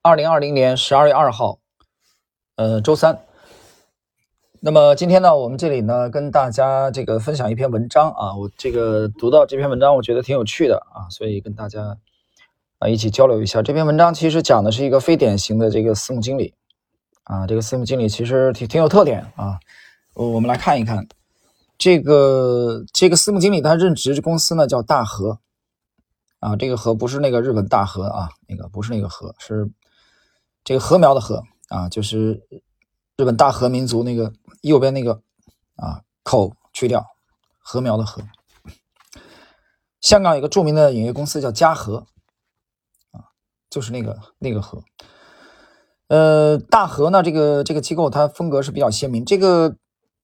二零二零年十二月二号，呃，周三。那么今天呢，我们这里呢，跟大家这个分享一篇文章啊，我这个读到这篇文章，我觉得挺有趣的啊，所以跟大家啊一起交流一下。这篇文章其实讲的是一个非典型的这个私募经理啊，这个私募经理其实挺挺有特点啊。我们来看一看这个这个私募经理他任职公司呢叫大和啊，这个和不是那个日本大和啊，那个不是那个和，是这个禾苗的禾啊，就是日本大和民族那个。右边那个啊口去掉，禾苗的禾。香港有个著名的影业公司叫嘉禾，啊，就是那个那个禾。呃，大和呢，这个这个机构它风格是比较鲜明。这个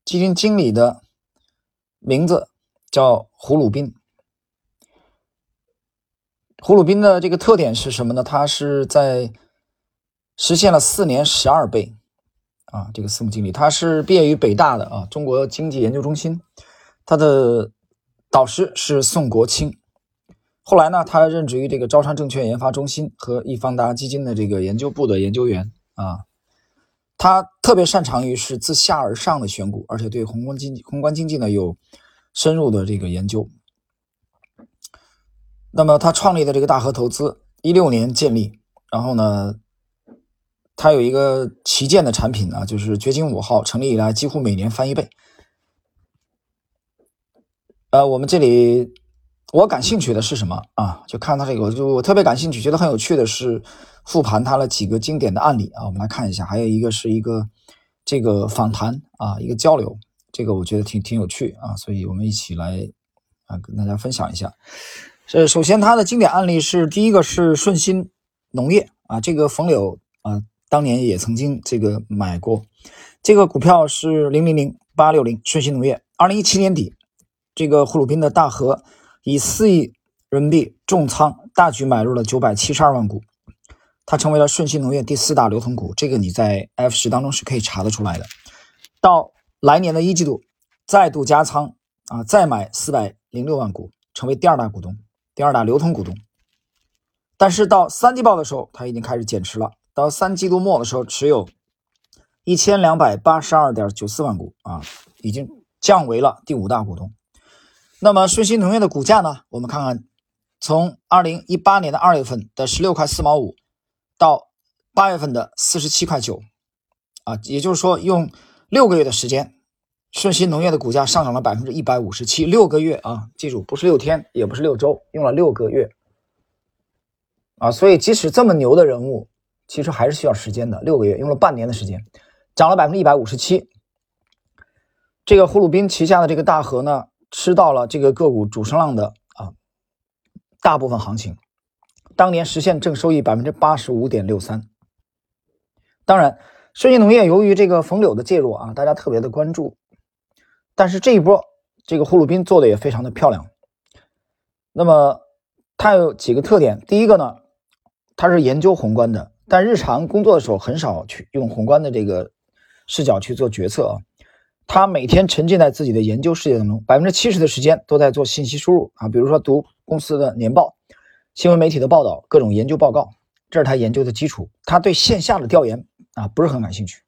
基金经理的名字叫胡鲁宾。胡鲁宾的这个特点是什么呢？他是在实现了四年十二倍。啊，这个私募经理他是毕业于北大的啊，中国经济研究中心，他的导师是宋国清。后来呢，他任职于这个招商证券研发中心和易方达基金的这个研究部的研究员啊。他特别擅长于是自下而上的选股，而且对宏观经济宏观经济呢有深入的这个研究。那么他创立的这个大和投资一六年建立，然后呢。它有一个旗舰的产品啊，就是掘金五号，成立以来几乎每年翻一倍。呃，我们这里我感兴趣的是什么啊？就看它这个，就我特别感兴趣，觉得很有趣的是复盘它的几个经典的案例啊。我们来看一下，还有一个是一个这个访谈啊，一个交流，这个我觉得挺挺有趣啊，所以我们一起来啊跟大家分享一下。呃，首先它的经典案例是第一个是顺鑫农业啊，这个冯柳啊。当年也曾经这个买过，这个股票是零零零八六零顺鑫农业。二零一七年底，这个沪鲁宾的大和以四亿人民币重仓大举买入了九百七十二万股，它成为了顺鑫农业第四大流通股。这个你在 F 十当中是可以查得出来的。到来年的一季度，再度加仓啊，再买四百零六万股，成为第二大股东，第二大流通股东。但是到三季报的时候，它已经开始减持了。到三季度末的时候，持有一千两百八十二点九四万股啊，已经降为了第五大股东。那么顺鑫农业的股价呢？我们看看，从二零一八年的二月份的十六块四毛五，到八月份的四十七块九，啊，也就是说用六个月的时间，顺鑫农业的股价上涨了百分之一百五十七。六个月啊，记住不是六天，也不是六周，用了六个月啊。所以即使这么牛的人物。其实还是需要时间的，六个月用了半年的时间，涨了百分之一百五十七。这个胡鲁宾旗下的这个大和呢，吃到了这个个股主升浪的啊大部分行情，当年实现正收益百分之八十五点六三。当然，顺鑫农业由于这个冯柳的介入啊，大家特别的关注。但是这一波这个胡鲁宾做的也非常的漂亮。那么它有几个特点，第一个呢，它是研究宏观的。但日常工作的时候很少去用宏观的这个视角去做决策啊，他每天沉浸在自己的研究世界当中，百分之七十的时间都在做信息输入啊，比如说读公司的年报、新闻媒体的报道、各种研究报告，这是他研究的基础。他对线下的调研啊不是很感兴趣，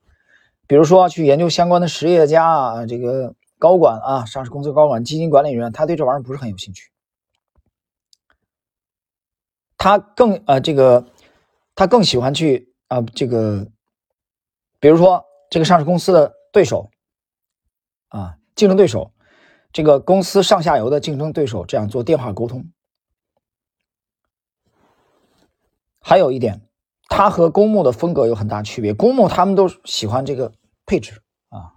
比如说去研究相关的实业家啊、这个高管啊、上市公司高管、基金管理员，他对这玩意儿不是很有兴趣。他更呃这个。他更喜欢去啊，这个，比如说这个上市公司的对手，啊，竞争对手，这个公司上下游的竞争对手，这样做电话沟通。还有一点，他和公募的风格有很大区别。公募他们都喜欢这个配置啊，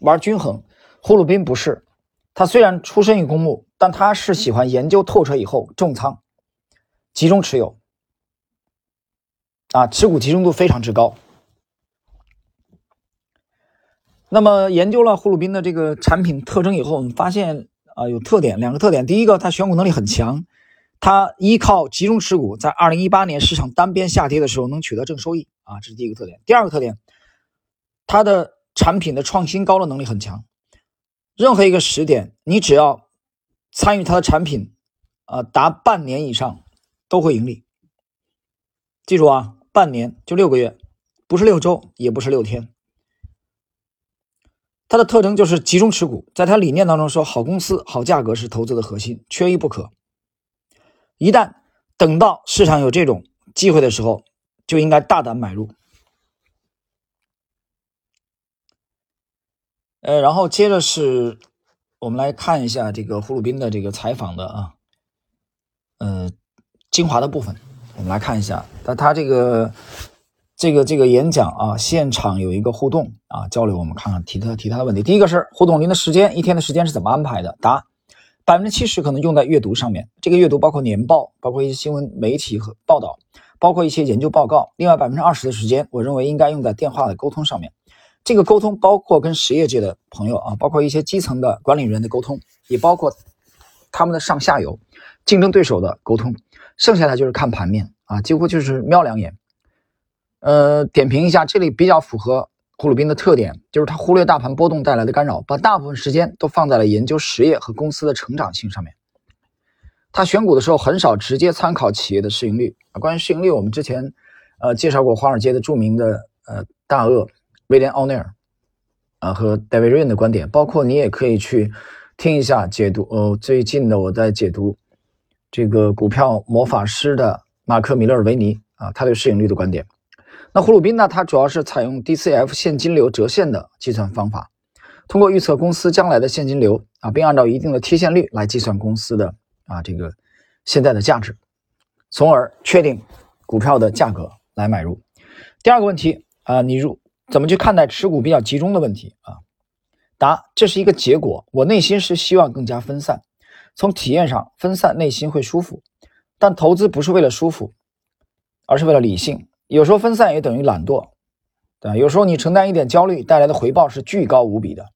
玩均衡。胡鲁宾不是，他虽然出身于公募，但他是喜欢研究透彻以后重仓，集中持有。啊，持股集中度非常之高。那么研究了胡鲁宾的这个产品特征以后，我们发现啊有特点，两个特点。第一个，它选股能力很强，它依靠集中持股，在二零一八年市场单边下跌的时候能取得正收益啊，这是第一个特点。第二个特点，它的产品的创新高的能力很强，任何一个时点，你只要参与它的产品，啊达半年以上都会盈利。记住啊。半年就六个月，不是六周，也不是六天。它的特征就是集中持股，在它理念当中说，好公司、好价格是投资的核心，缺一不可。一旦等到市场有这种机会的时候，就应该大胆买入。呃，然后接着是，我们来看一下这个胡鲁宾的这个采访的啊，呃，精华的部分，我们来看一下。那他这个这个这个演讲啊，现场有一个互动啊交流，我们看看提他提他的问题。第一个是胡总，您的时间一天的时间是怎么安排的？答：百分之七十可能用在阅读上面，这个阅读包括年报，包括一些新闻媒体和报道，包括一些研究报告。另外百分之二十的时间，我认为应该用在电话的沟通上面。这个沟通包括跟实业界的朋友啊，包括一些基层的管理人的沟通，也包括他们的上下游、竞争对手的沟通。剩下的就是看盘面啊，几乎就是瞄两眼。呃，点评一下，这里比较符合胡鲁宾的特点，就是他忽略大盘波动带来的干扰，把大部分时间都放在了研究实业和公司的成长性上面。他选股的时候很少直接参考企业的市盈率啊。关于市盈率，我们之前呃介绍过华尔街的著名的呃大鳄。威廉奥尼尔啊和戴维瑞恩的观点，包括你也可以去听一下解读。哦，最近的我在解读这个股票魔法师的马克米勒尔维尼啊，他对市盈率的观点。那胡鲁宾呢？他主要是采用 DCF 现金流折现的计算方法，通过预测公司将来的现金流啊，并按照一定的贴现率来计算公司的啊这个现在的价值，从而确定股票的价格来买入。第二个问题啊，你如。怎么去看待持股比较集中的问题啊？答：这是一个结果。我内心是希望更加分散，从体验上分散，内心会舒服。但投资不是为了舒服，而是为了理性。有时候分散也等于懒惰，对吧？有时候你承担一点焦虑带来的回报是巨高无比的。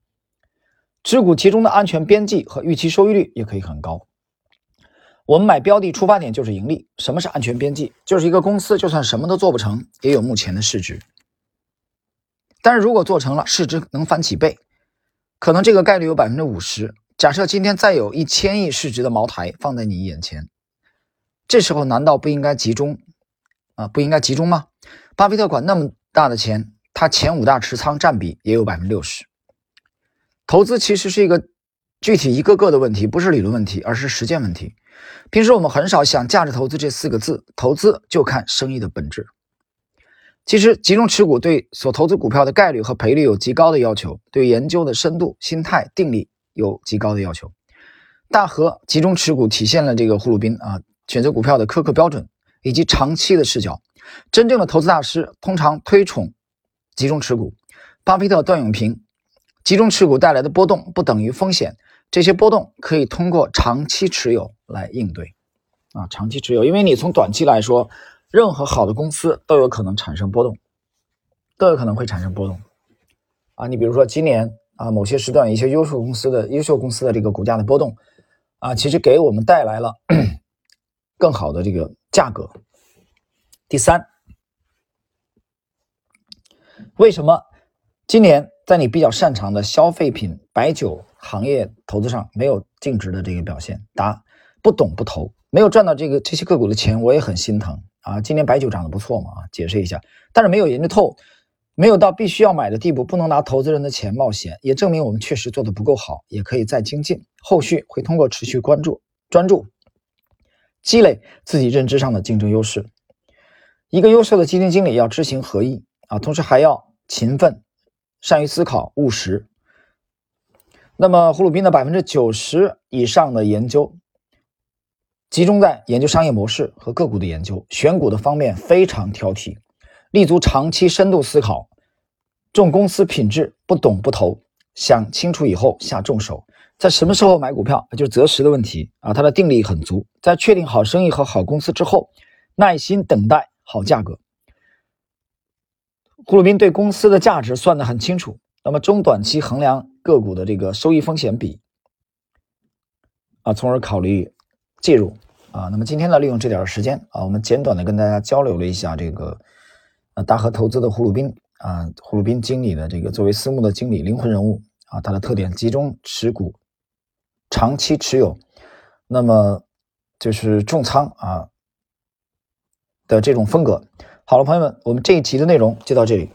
持股集中的安全边际和预期收益率也可以很高。我们买标的出发点就是盈利。什么是安全边际？就是一个公司就算什么都做不成，也有目前的市值。但是如果做成了，市值能翻几倍，可能这个概率有百分之五十。假设今天再有一千亿市值的茅台放在你眼前，这时候难道不应该集中啊？不应该集中吗？巴菲特管那么大的钱，他前五大持仓占比也有百分之六十。投资其实是一个具体一个个的问题，不是理论问题，而是实践问题。平时我们很少想价值投资这四个字，投资就看生意的本质。其实，集中持股对所投资股票的概率和赔率有极高的要求，对研究的深度、心态、定力有极高的要求。大和集中持股体现了这个胡鲁宾啊选择股票的苛刻标准以及长期的视角。真正的投资大师通常推崇集中持股。巴菲特、段永平，集中持股带来的波动不等于风险，这些波动可以通过长期持有来应对。啊，长期持有，因为你从短期来说。任何好的公司都有可能产生波动，都有可能会产生波动啊！你比如说今年啊，某些时段一些优秀公司的优秀公司的这个股价的波动啊，其实给我们带来了 更好的这个价格。第三，为什么今年在你比较擅长的消费品白酒行业投资上没有净值的这个表现？答：不懂不投，没有赚到这个这些个股的钱，我也很心疼。啊，今年白酒涨得不错嘛？啊，解释一下，但是没有研究透，没有到必须要买的地步，不能拿投资人的钱冒险，也证明我们确实做的不够好，也可以再精进。后续会通过持续关注、专注，积累自己认知上的竞争优势。一个优秀的基金经理要知行合一啊，同时还要勤奋、善于思考、务实。那么，胡鲁宾的百分之九十以上的研究。集中在研究商业模式和个股的研究，选股的方面非常挑剔，立足长期深度思考，重公司品质，不懂不投，想清楚以后下重手，在什么时候买股票就是择时的问题啊，他的定力很足，在确定好生意和好公司之后，耐心等待好价格。胡鲁斌对公司的价值算得很清楚，那么中短期衡量个股的这个收益风险比啊，从而考虑介入。啊，那么今天呢，利用这点时间啊，我们简短的跟大家交流了一下这个，呃，大和投资的胡鲁宾啊，胡鲁宾经理的这个作为私募的经理灵魂人物啊，他的特点集中持股，长期持有，那么就是重仓啊的这种风格，好了，朋友们，我们这一集的内容就到这里。